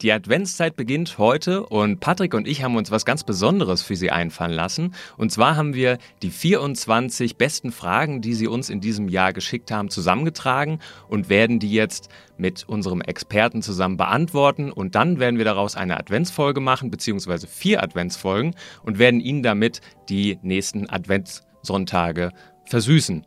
Die Adventszeit beginnt heute und Patrick und ich haben uns was ganz Besonderes für Sie einfallen lassen. Und zwar haben wir die 24 besten Fragen, die Sie uns in diesem Jahr geschickt haben, zusammengetragen und werden die jetzt mit unserem Experten zusammen beantworten. Und dann werden wir daraus eine Adventsfolge machen, beziehungsweise vier Adventsfolgen und werden Ihnen damit die nächsten Adventssonntage versüßen.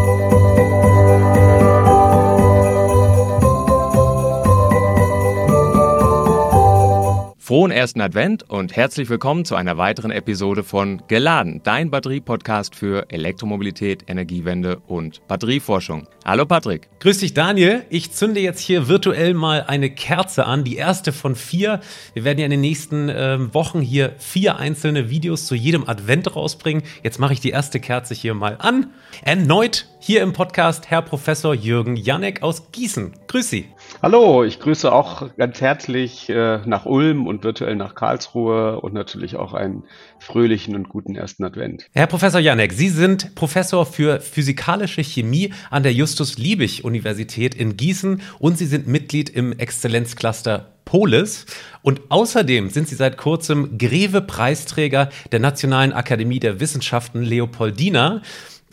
Frohen ersten Advent und herzlich willkommen zu einer weiteren Episode von Geladen, dein Batterie-Podcast für Elektromobilität, Energiewende und Batterieforschung. Hallo Patrick. Grüß dich Daniel. Ich zünde jetzt hier virtuell mal eine Kerze an, die erste von vier. Wir werden ja in den nächsten äh, Wochen hier vier einzelne Videos zu jedem Advent rausbringen. Jetzt mache ich die erste Kerze hier mal an. Erneut hier im Podcast Herr Professor Jürgen Janek aus Gießen. Grüß Sie. Hallo, ich grüße auch ganz herzlich äh, nach Ulm und virtuell nach Karlsruhe und natürlich auch einen fröhlichen und guten ersten Advent. Herr Professor Janek, Sie sind Professor für physikalische Chemie an der Justus-Liebig-Universität in Gießen und Sie sind Mitglied im Exzellenzcluster Polis. Und außerdem sind Sie seit kurzem Greve-Preisträger der Nationalen Akademie der Wissenschaften Leopoldina.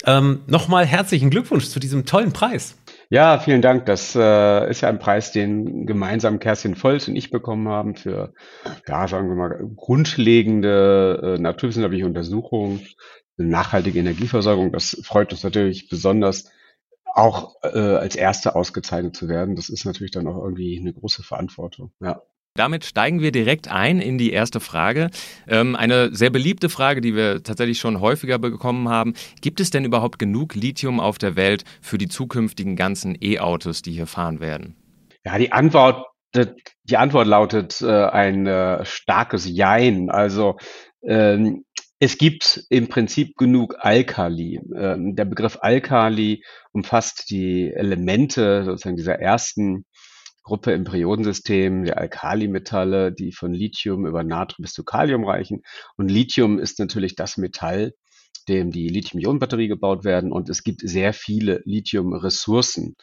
Ähm, Nochmal herzlichen Glückwunsch zu diesem tollen Preis. Ja, vielen Dank. Das äh, ist ja ein Preis, den gemeinsam Kerstin Volz und ich bekommen haben für, ja, sagen wir mal, grundlegende äh, naturwissenschaftliche Untersuchungen, nachhaltige Energieversorgung. Das freut uns natürlich besonders, auch äh, als Erste ausgezeichnet zu werden. Das ist natürlich dann auch irgendwie eine große Verantwortung. Ja. Damit steigen wir direkt ein in die erste Frage. Ähm, eine sehr beliebte Frage, die wir tatsächlich schon häufiger bekommen haben. Gibt es denn überhaupt genug Lithium auf der Welt für die zukünftigen ganzen E-Autos, die hier fahren werden? Ja, die Antwort, die Antwort lautet äh, ein äh, starkes Jein. Also ähm, es gibt im Prinzip genug Alkali. Ähm, der Begriff Alkali umfasst die Elemente sozusagen dieser ersten Gruppe im Periodensystem der Alkalimetalle, die von Lithium über Natrium bis zu Kalium reichen. Und Lithium ist natürlich das Metall, dem die Lithium-Ionen-Batterie gebaut werden. Und es gibt sehr viele Lithium-Ressourcen.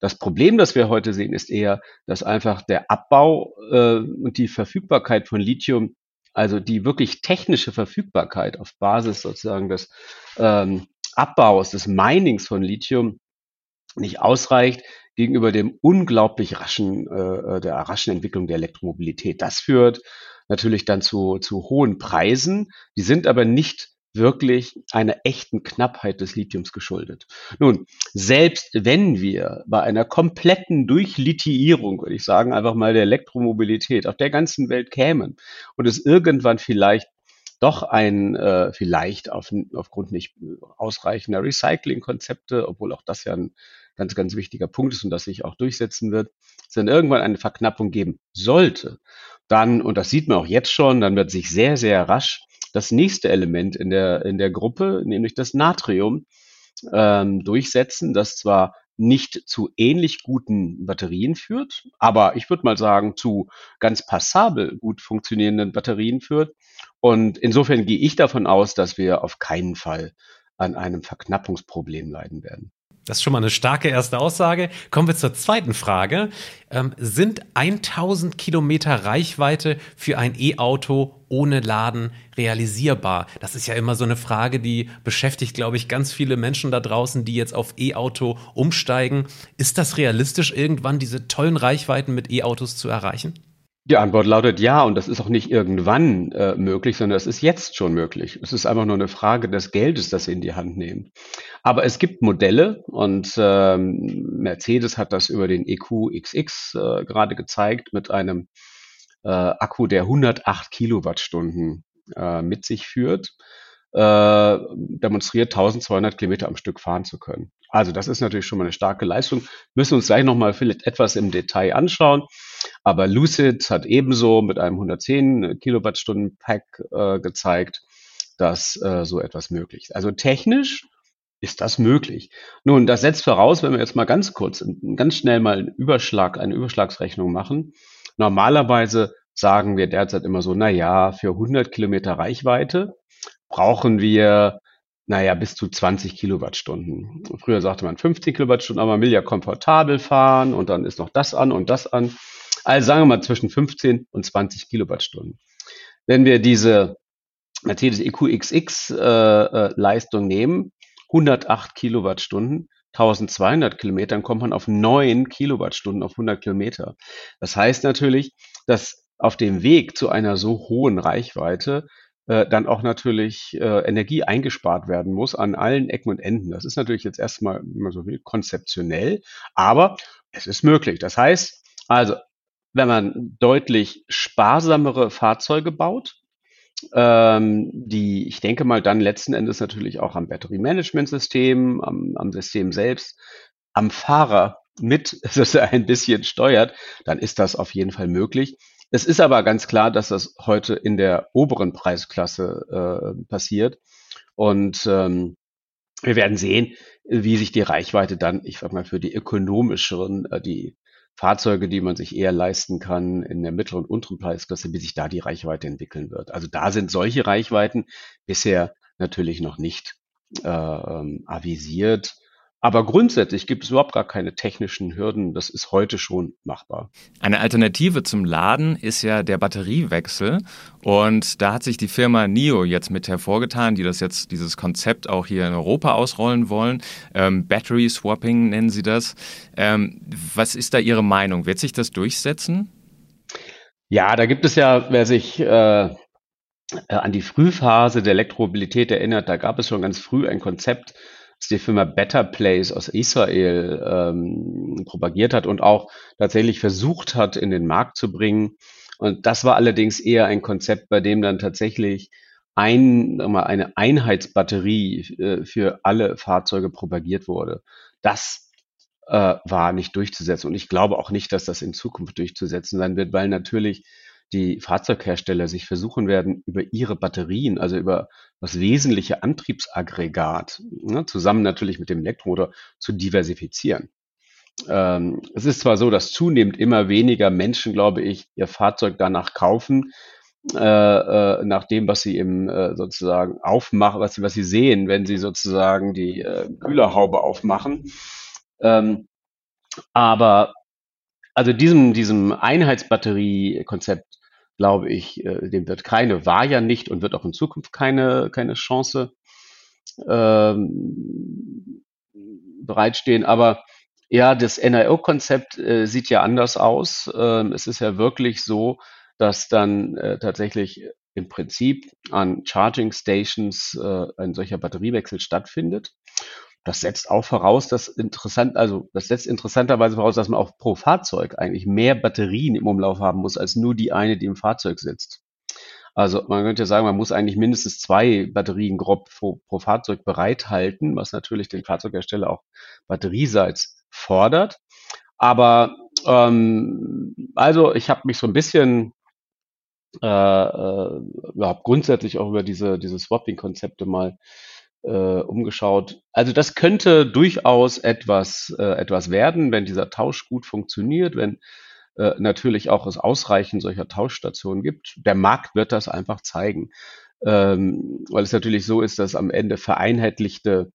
Das Problem, das wir heute sehen, ist eher, dass einfach der Abbau äh, und die Verfügbarkeit von Lithium, also die wirklich technische Verfügbarkeit auf Basis sozusagen des ähm, Abbaus, des Minings von Lithium nicht ausreicht, gegenüber dem unglaublich raschen, äh, äh, der raschen Entwicklung der Elektromobilität. Das führt natürlich dann zu, zu hohen Preisen. Die sind aber nicht wirklich einer echten Knappheit des Lithiums geschuldet. Nun, selbst wenn wir bei einer kompletten Durchlithiierung, würde ich sagen, einfach mal der Elektromobilität auf der ganzen Welt kämen und es irgendwann vielleicht doch ein, äh, vielleicht auf, aufgrund nicht ausreichender Recycling-Konzepte, obwohl auch das ja ein ganz, ganz wichtiger Punkt ist und das sich auch durchsetzen wird, es dann irgendwann eine Verknappung geben sollte, dann, und das sieht man auch jetzt schon, dann wird sich sehr, sehr rasch das nächste Element in der, in der Gruppe, nämlich das Natrium, ähm, durchsetzen, das zwar nicht zu ähnlich guten Batterien führt, aber ich würde mal sagen, zu ganz passabel gut funktionierenden Batterien führt. Und insofern gehe ich davon aus, dass wir auf keinen Fall an einem Verknappungsproblem leiden werden. Das ist schon mal eine starke erste Aussage. Kommen wir zur zweiten Frage. Ähm, sind 1000 Kilometer Reichweite für ein E-Auto ohne Laden realisierbar? Das ist ja immer so eine Frage, die beschäftigt, glaube ich, ganz viele Menschen da draußen, die jetzt auf E-Auto umsteigen. Ist das realistisch, irgendwann diese tollen Reichweiten mit E-Autos zu erreichen? Die Antwort lautet ja, und das ist auch nicht irgendwann äh, möglich, sondern es ist jetzt schon möglich. Es ist einfach nur eine Frage des Geldes, das Sie in die Hand nehmen. Aber es gibt Modelle und ähm, Mercedes hat das über den EQXX äh, gerade gezeigt mit einem äh, Akku, der 108 Kilowattstunden äh, mit sich führt, äh, demonstriert 1200 Kilometer am Stück fahren zu können. Also das ist natürlich schon mal eine starke Leistung. Müssen uns gleich nochmal vielleicht etwas im Detail anschauen. Aber Lucid hat ebenso mit einem 110 Kilowattstunden Pack äh, gezeigt, dass äh, so etwas möglich ist. Also technisch ist das möglich. Nun, das setzt voraus, wenn wir jetzt mal ganz kurz, ganz schnell mal einen Überschlag, eine Überschlagsrechnung machen. Normalerweise sagen wir derzeit immer so, na ja, für 100 Kilometer Reichweite brauchen wir naja, bis zu 20 Kilowattstunden. Früher sagte man 15 Kilowattstunden, aber man will ja komfortabel fahren und dann ist noch das an und das an. Also sagen wir mal zwischen 15 und 20 Kilowattstunden. Wenn wir diese Mercedes EQXX äh, äh, nehmen, 108 Kilowattstunden, 1200 Kilometern kommt man auf 9 Kilowattstunden auf 100 Kilometer. Das heißt natürlich, dass auf dem Weg zu einer so hohen Reichweite äh, dann auch natürlich äh, Energie eingespart werden muss an allen Ecken und Enden. Das ist natürlich jetzt erstmal, wenn man so will, konzeptionell, aber es ist möglich. Das heißt, also, wenn man deutlich sparsamere Fahrzeuge baut, ähm, die, ich denke mal, dann letzten Endes natürlich auch am Batteriemanagementsystem, am, am System selbst, am Fahrer mit, dass er ein bisschen steuert, dann ist das auf jeden Fall möglich. Es ist aber ganz klar, dass das heute in der oberen Preisklasse äh, passiert. Und ähm, wir werden sehen, wie sich die Reichweite dann, ich sag mal, für die ökonomischeren, äh, die Fahrzeuge, die man sich eher leisten kann in der mittleren und unteren Preisklasse, wie sich da die Reichweite entwickeln wird. Also da sind solche Reichweiten bisher natürlich noch nicht äh, ähm, avisiert. Aber grundsätzlich gibt es überhaupt gar keine technischen Hürden. Das ist heute schon machbar. Eine Alternative zum Laden ist ja der Batteriewechsel. Und da hat sich die Firma NIO jetzt mit hervorgetan, die das jetzt, dieses Konzept auch hier in Europa ausrollen wollen. Ähm, Battery Swapping nennen sie das. Ähm, was ist da Ihre Meinung? Wird sich das durchsetzen? Ja, da gibt es ja, wer sich äh, an die Frühphase der Elektromobilität erinnert, da gab es schon ganz früh ein Konzept, das die Firma Better Place aus Israel ähm, propagiert hat und auch tatsächlich versucht hat, in den Markt zu bringen. Und das war allerdings eher ein Konzept, bei dem dann tatsächlich ein, mal, eine Einheitsbatterie äh, für alle Fahrzeuge propagiert wurde. Das äh, war nicht durchzusetzen. Und ich glaube auch nicht, dass das in Zukunft durchzusetzen sein wird, weil natürlich die Fahrzeughersteller sich versuchen werden, über ihre Batterien, also über das wesentliche Antriebsaggregat, ne, zusammen natürlich mit dem Elektromotor, zu diversifizieren. Ähm, es ist zwar so, dass zunehmend immer weniger Menschen, glaube ich, ihr Fahrzeug danach kaufen, äh, äh, nach dem, was sie eben äh, sozusagen aufmachen, was sie, was sie sehen, wenn sie sozusagen die äh, Kühlerhaube aufmachen. Ähm, aber also diesem, diesem Einheitsbatterie-Konzept glaube ich, äh, dem wird keine, war ja nicht und wird auch in Zukunft keine, keine Chance ähm, bereitstehen. Aber ja, das NIO-Konzept äh, sieht ja anders aus. Ähm, es ist ja wirklich so, dass dann äh, tatsächlich im Prinzip an Charging Stations äh, ein solcher Batteriewechsel stattfindet. Das setzt auch voraus, dass interessant, also das setzt interessanterweise voraus, dass man auch pro Fahrzeug eigentlich mehr Batterien im Umlauf haben muss, als nur die eine, die im Fahrzeug sitzt. Also man könnte sagen, man muss eigentlich mindestens zwei Batterien grob pro, pro Fahrzeug bereithalten, was natürlich den Fahrzeughersteller auch batterieseits fordert. Aber ähm, also ich habe mich so ein bisschen äh, äh, überhaupt grundsätzlich auch über diese, diese Swapping-Konzepte mal äh, umgeschaut. Also das könnte durchaus etwas, äh, etwas werden, wenn dieser Tausch gut funktioniert, wenn äh, natürlich auch es ausreichend solcher Tauschstationen gibt. Der Markt wird das einfach zeigen, ähm, weil es natürlich so ist, dass am Ende vereinheitlichte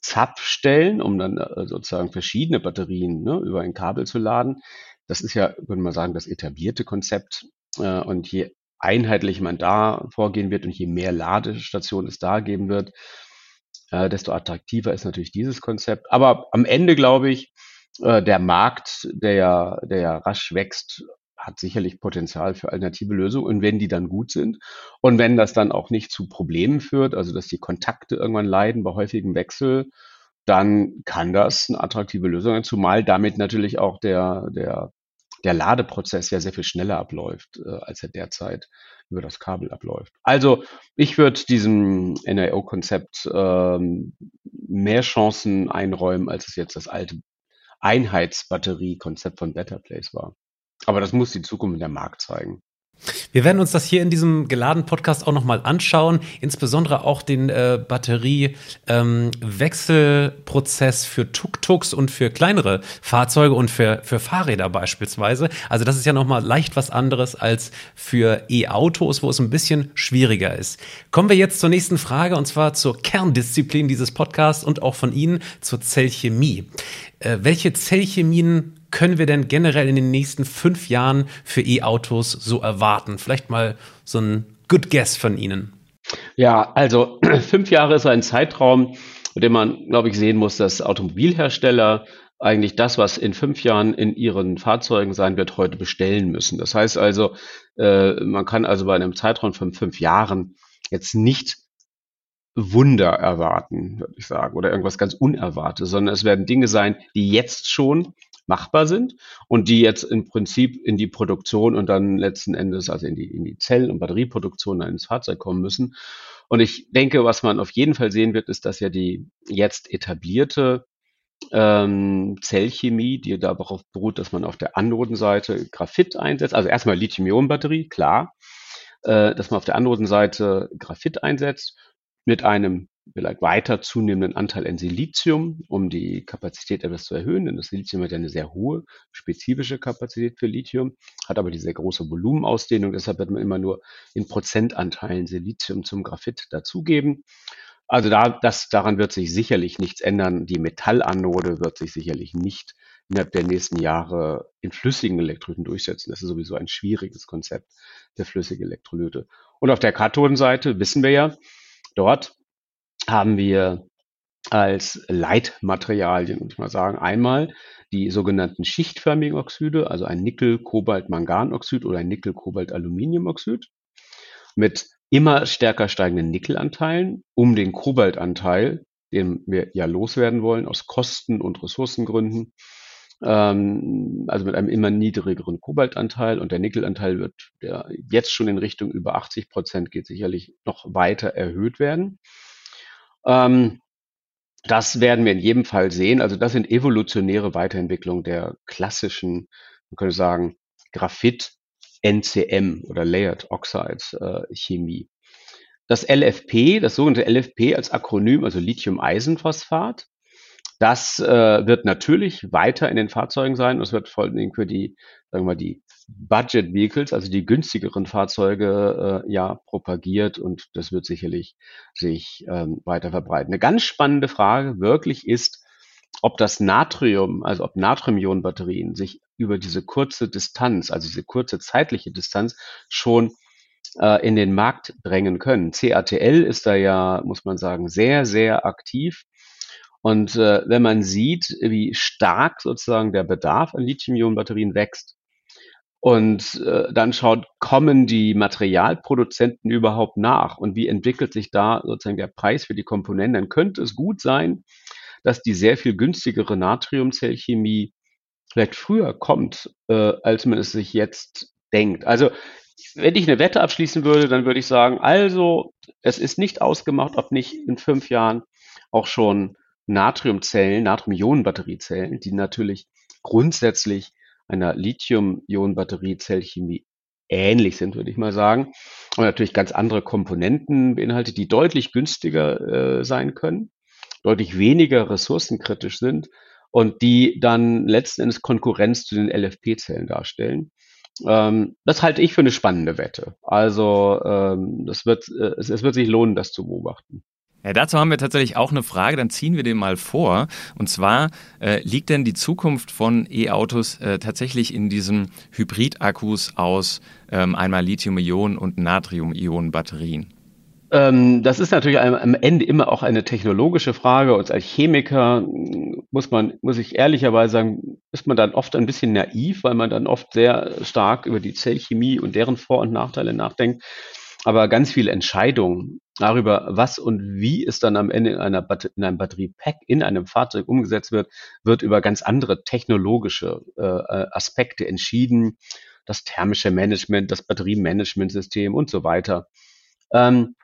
Zapfstellen, um dann äh, sozusagen verschiedene Batterien ne, über ein Kabel zu laden. Das ist ja, würde man sagen, das etablierte Konzept. Äh, und je einheitlich man da vorgehen wird und je mehr Ladestationen es da geben wird, äh, desto attraktiver ist natürlich dieses Konzept. Aber am Ende glaube ich, äh, der Markt, der ja, der ja rasch wächst, hat sicherlich Potenzial für alternative Lösungen. Und wenn die dann gut sind und wenn das dann auch nicht zu Problemen führt, also dass die Kontakte irgendwann leiden bei häufigem Wechsel, dann kann das eine attraktive Lösung sein, zumal damit natürlich auch der, der, der Ladeprozess ja sehr viel schneller abläuft, äh, als er derzeit über das Kabel abläuft. Also ich würde diesem NIO-Konzept ähm, mehr Chancen einräumen, als es jetzt das alte Einheitsbatterie-Konzept von Better Place war. Aber das muss die Zukunft der Markt zeigen. Wir werden uns das hier in diesem geladenen Podcast auch nochmal anschauen, insbesondere auch den äh, Batteriewechselprozess ähm, für Tuk-Tuks und für kleinere Fahrzeuge und für, für Fahrräder beispielsweise. Also das ist ja nochmal leicht was anderes als für E-Autos, wo es ein bisschen schwieriger ist. Kommen wir jetzt zur nächsten Frage und zwar zur Kerndisziplin dieses Podcasts und auch von Ihnen zur Zellchemie. Äh, welche Zellchemien können wir denn generell in den nächsten fünf Jahren für E-Autos so erwarten? Vielleicht mal so ein Good Guess von Ihnen. Ja, also fünf Jahre ist ein Zeitraum, in dem man, glaube ich, sehen muss, dass Automobilhersteller eigentlich das, was in fünf Jahren in ihren Fahrzeugen sein wird, heute bestellen müssen. Das heißt also, äh, man kann also bei einem Zeitraum von fünf Jahren jetzt nicht Wunder erwarten, würde ich sagen, oder irgendwas ganz Unerwartetes, sondern es werden Dinge sein, die jetzt schon machbar sind und die jetzt im Prinzip in die Produktion und dann letzten Endes, also in die, in die Zellen- und Batterieproduktion ins Fahrzeug kommen müssen. Und ich denke, was man auf jeden Fall sehen wird, ist, dass ja die jetzt etablierte ähm, Zellchemie, die darauf beruht, dass man auf der Anodenseite Graphit einsetzt, also erstmal Lithium-Ionen-Batterie, klar, äh, dass man auf der Anodenseite Graphit einsetzt mit einem vielleicht weiter zunehmenden Anteil an Silizium, um die Kapazität etwas zu erhöhen, denn das Silizium hat ja eine sehr hohe spezifische Kapazität für Lithium, hat aber diese große Volumenausdehnung, deshalb wird man immer nur in Prozentanteilen Silizium zum Graphit dazugeben. Also da, das, daran wird sich sicherlich nichts ändern. Die Metallanode wird sich sicherlich nicht innerhalb der nächsten Jahre in flüssigen Elektrolyten durchsetzen. Das ist sowieso ein schwieriges Konzept der flüssigen Elektrolyte. Und auf der Kathodenseite wissen wir ja, dort haben wir als Leitmaterialien, muss ich mal sagen, einmal die sogenannten schichtförmigen Oxide, also ein Nickel-Kobalt-Manganoxid oder ein Nickel-Kobalt-Aluminiumoxid mit immer stärker steigenden Nickelanteilen, um den Kobaltanteil, den wir ja loswerden wollen, aus Kosten- und Ressourcengründen, ähm, also mit einem immer niedrigeren Kobaltanteil und der Nickelanteil wird der jetzt schon in Richtung über 80 Prozent geht sicherlich noch weiter erhöht werden. Ähm, das werden wir in jedem Fall sehen. Also das sind evolutionäre Weiterentwicklungen der klassischen, man könnte sagen, Graphit, NCM oder Layered Oxides äh, Chemie. Das LFP, das sogenannte LFP als Akronym, also Lithium-Eisenphosphat, das äh, wird natürlich weiter in den Fahrzeugen sein. Es wird vor allen Dingen für die, sagen wir mal, die Budget Vehicles, also die günstigeren Fahrzeuge, äh, ja propagiert und das wird sicherlich sich ähm, weiter verbreiten. Eine ganz spannende Frage wirklich ist, ob das Natrium, also ob Natrium-Ionen-Batterien sich über diese kurze Distanz, also diese kurze zeitliche Distanz schon äh, in den Markt drängen können. CATL ist da ja, muss man sagen, sehr, sehr aktiv. Und äh, wenn man sieht, wie stark sozusagen der Bedarf an Lithium-Ionen-Batterien wächst, und äh, dann schaut, kommen die Materialproduzenten überhaupt nach und wie entwickelt sich da sozusagen der Preis für die Komponenten, dann könnte es gut sein, dass die sehr viel günstigere Natriumzellchemie vielleicht früher kommt, äh, als man es sich jetzt denkt. Also wenn ich eine Wette abschließen würde, dann würde ich sagen, also es ist nicht ausgemacht, ob nicht in fünf Jahren auch schon Natriumzellen, Natrium-Ionen-Batteriezellen, die natürlich grundsätzlich einer Lithium-Ionen-Batterie-Zellchemie ähnlich sind, würde ich mal sagen. Und natürlich ganz andere Komponenten beinhaltet, die deutlich günstiger äh, sein können, deutlich weniger ressourcenkritisch sind und die dann letzten Endes Konkurrenz zu den LFP-Zellen darstellen. Ähm, das halte ich für eine spannende Wette. Also ähm, das wird, äh, es, es wird sich lohnen, das zu beobachten. Ja, dazu haben wir tatsächlich auch eine Frage, dann ziehen wir den mal vor. Und zwar, äh, liegt denn die Zukunft von E-Autos äh, tatsächlich in diesen Hybrid-Akkus aus ähm, einmal Lithium-Ionen und Natrium-Ionen-Batterien? Ähm, das ist natürlich am Ende immer auch eine technologische Frage und als Chemiker muss man, muss ich ehrlicherweise sagen, ist man dann oft ein bisschen naiv, weil man dann oft sehr stark über die Zellchemie und deren Vor- und Nachteile nachdenkt. Aber ganz viele Entscheidungen darüber, was und wie es dann am Ende in, einer in einem Batteriepack in einem Fahrzeug umgesetzt wird, wird über ganz andere technologische äh, äh, Aspekte entschieden. Das thermische Management, das Batteriemanagementsystem und so weiter. Ähm,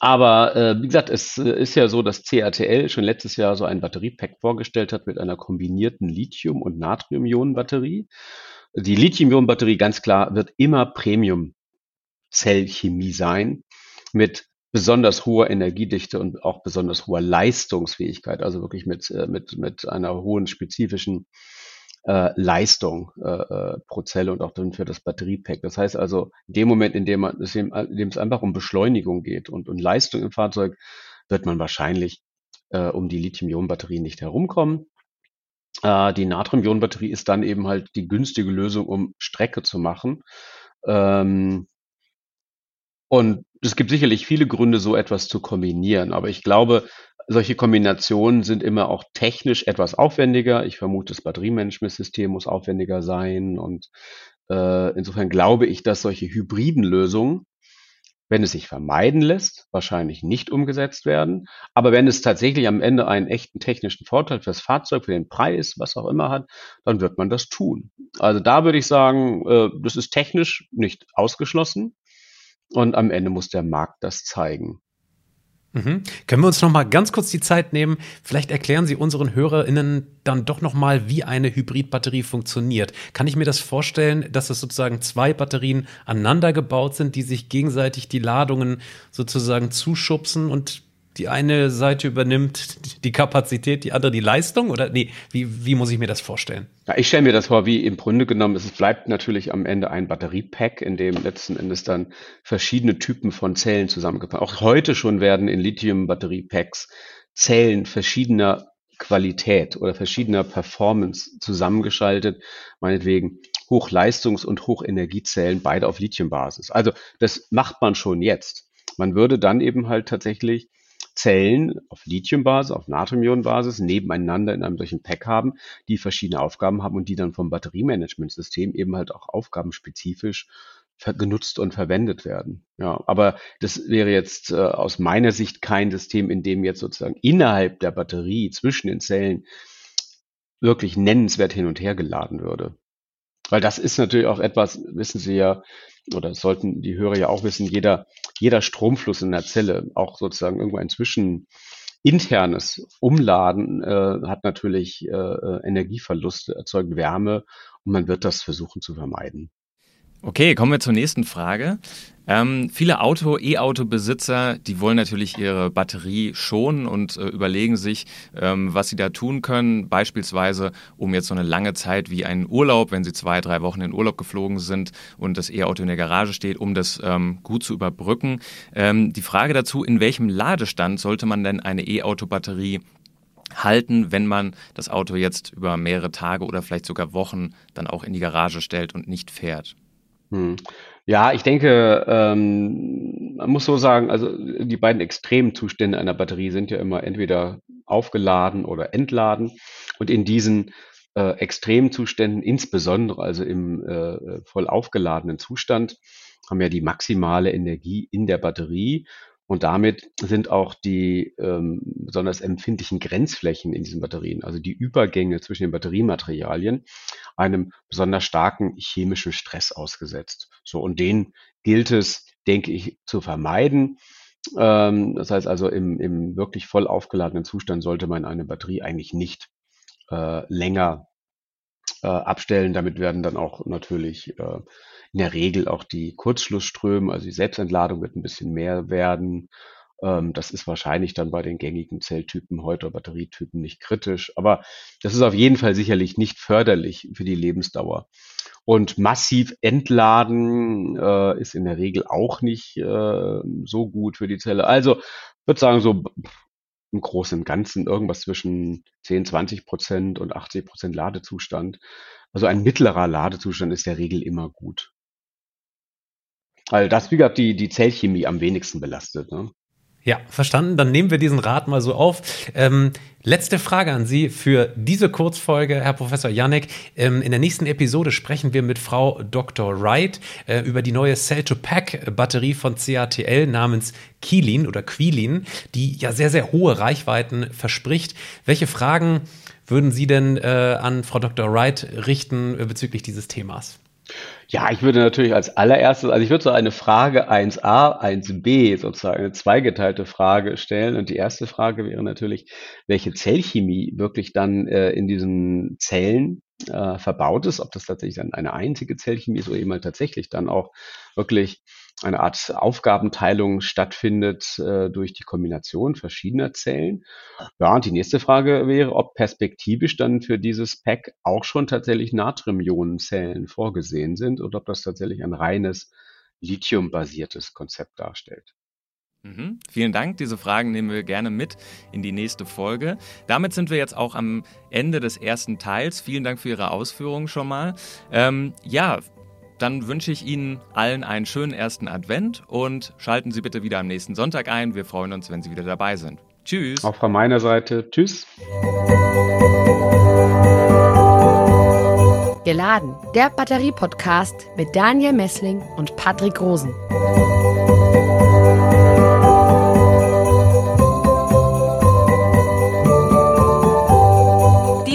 aber äh, wie gesagt, es äh, ist ja so, dass CATL schon letztes Jahr so ein Batteriepack vorgestellt hat mit einer kombinierten Lithium- und Natrium-Ionen-Batterie. Die Lithium-Ionen-Batterie, ganz klar, wird immer Premium-Zellchemie sein mit besonders hoher Energiedichte und auch besonders hoher Leistungsfähigkeit, also wirklich mit, äh, mit, mit einer hohen spezifischen äh, Leistung äh, äh, pro Zelle und auch dann für das Batteriepack. Das heißt also, in dem Moment, in dem, man, in dem es einfach um Beschleunigung geht und, und Leistung im Fahrzeug, wird man wahrscheinlich äh, um die Lithium-Ionen-Batterie nicht herumkommen. Äh, die Natrium-Ionen-Batterie ist dann eben halt die günstige Lösung, um Strecke zu machen. Ähm, und es gibt sicherlich viele Gründe, so etwas zu kombinieren. Aber ich glaube, solche Kombinationen sind immer auch technisch etwas aufwendiger. Ich vermute, das Batteriemanagementsystem muss aufwendiger sein. Und äh, insofern glaube ich, dass solche hybriden Lösungen, wenn es sich vermeiden lässt, wahrscheinlich nicht umgesetzt werden. Aber wenn es tatsächlich am Ende einen echten technischen Vorteil fürs Fahrzeug, für den Preis, was auch immer hat, dann wird man das tun. Also da würde ich sagen, äh, das ist technisch nicht ausgeschlossen. Und am Ende muss der Markt das zeigen. Mhm. Können wir uns noch mal ganz kurz die Zeit nehmen? Vielleicht erklären Sie unseren HörerInnen dann doch noch mal, wie eine Hybridbatterie funktioniert. Kann ich mir das vorstellen, dass es sozusagen zwei Batterien aneinander gebaut sind, die sich gegenseitig die Ladungen sozusagen zuschubsen und die eine Seite übernimmt die Kapazität, die andere die Leistung? Oder nee, wie, wie muss ich mir das vorstellen? Ja, ich stelle mir das vor, wie im Grunde genommen, es bleibt natürlich am Ende ein Batteriepack, in dem letzten Endes dann verschiedene Typen von Zellen zusammengepackt. Auch heute schon werden in Lithium-Batteriepacks Zellen verschiedener Qualität oder verschiedener Performance zusammengeschaltet, meinetwegen Hochleistungs- und Hochenergiezellen, beide auf Lithiumbasis. Also das macht man schon jetzt. Man würde dann eben halt tatsächlich Zellen auf Lithiumbasis, auf Natriumionenbasis nebeneinander in einem solchen Pack haben, die verschiedene Aufgaben haben und die dann vom Batteriemanagementsystem eben halt auch aufgabenspezifisch genutzt und verwendet werden. Ja, aber das wäre jetzt äh, aus meiner Sicht kein System, in dem jetzt sozusagen innerhalb der Batterie zwischen den Zellen wirklich nennenswert hin und her geladen würde. Weil das ist natürlich auch etwas, wissen Sie ja, oder sollten die Hörer ja auch wissen, jeder, jeder Stromfluss in der Zelle, auch sozusagen irgendwo ein zwischen internes Umladen äh, hat natürlich äh, äh Energieverluste, erzeugt Wärme und man wird das versuchen zu vermeiden. Okay, kommen wir zur nächsten Frage. Ähm, viele Auto, E-Auto-Besitzer, die wollen natürlich ihre Batterie schonen und äh, überlegen sich, ähm, was sie da tun können. Beispielsweise, um jetzt so eine lange Zeit wie einen Urlaub, wenn sie zwei, drei Wochen in Urlaub geflogen sind und das E-Auto in der Garage steht, um das ähm, gut zu überbrücken. Ähm, die Frage dazu, in welchem Ladestand sollte man denn eine E-Auto-Batterie halten, wenn man das Auto jetzt über mehrere Tage oder vielleicht sogar Wochen dann auch in die Garage stellt und nicht fährt? Hm. Ja, ich denke, ähm, man muss so sagen, also die beiden Extremzustände einer Batterie sind ja immer entweder aufgeladen oder entladen. Und in diesen äh, Extremzuständen, insbesondere also im äh, voll aufgeladenen Zustand, haben wir die maximale Energie in der Batterie und damit sind auch die ähm, besonders empfindlichen Grenzflächen in diesen Batterien, also die Übergänge zwischen den Batteriematerialien, einem besonders starken chemischen Stress ausgesetzt. So, und den gilt es, denke ich, zu vermeiden. Ähm, das heißt also, im, im wirklich voll aufgeladenen Zustand sollte man eine Batterie eigentlich nicht äh, länger äh, abstellen. Damit werden dann auch natürlich äh, in der Regel auch die Kurzschlussströme, also die Selbstentladung wird ein bisschen mehr werden. Ähm, das ist wahrscheinlich dann bei den gängigen Zelltypen heute Batterietypen nicht kritisch, aber das ist auf jeden Fall sicherlich nicht förderlich für die Lebensdauer. Und massiv entladen äh, ist in der Regel auch nicht äh, so gut für die Zelle. Also würde sagen, so im Großen und Ganzen irgendwas zwischen 10, 20 Prozent und 80 Prozent Ladezustand. Also ein mittlerer Ladezustand ist der Regel immer gut. Weil das, wie gesagt, die, die Zellchemie am wenigsten belastet. Ne? Ja, verstanden. Dann nehmen wir diesen Rat mal so auf. Ähm, letzte Frage an Sie für diese Kurzfolge, Herr Professor Janek. Ähm, in der nächsten Episode sprechen wir mit Frau Dr. Wright äh, über die neue Cell-to-Pack-Batterie von CATL namens Kielin oder Quilin, die ja sehr, sehr hohe Reichweiten verspricht. Welche Fragen würden Sie denn äh, an Frau Dr. Wright richten äh, bezüglich dieses Themas? Ja, ich würde natürlich als allererstes, also ich würde so eine Frage 1a, 1b, sozusagen eine zweigeteilte Frage stellen. Und die erste Frage wäre natürlich, welche Zellchemie wirklich dann äh, in diesen Zellen äh, verbaut ist, ob das tatsächlich dann eine einzige Zellchemie ist oder eben halt tatsächlich dann auch wirklich eine Art Aufgabenteilung stattfindet äh, durch die Kombination verschiedener Zellen. Ja, und die nächste Frage wäre, ob perspektivisch dann für dieses Pack auch schon tatsächlich Natrium-Ionenzellen vorgesehen sind oder ob das tatsächlich ein reines Lithium-basiertes Konzept darstellt. Mhm. Vielen Dank. Diese Fragen nehmen wir gerne mit in die nächste Folge. Damit sind wir jetzt auch am Ende des ersten Teils. Vielen Dank für Ihre Ausführungen schon mal. Ähm, ja, dann wünsche ich Ihnen allen einen schönen ersten Advent und schalten Sie bitte wieder am nächsten Sonntag ein. Wir freuen uns, wenn Sie wieder dabei sind. Tschüss. Auch von meiner Seite. Tschüss. Geladen, der Batterie-Podcast mit Daniel Messling und Patrick Rosen.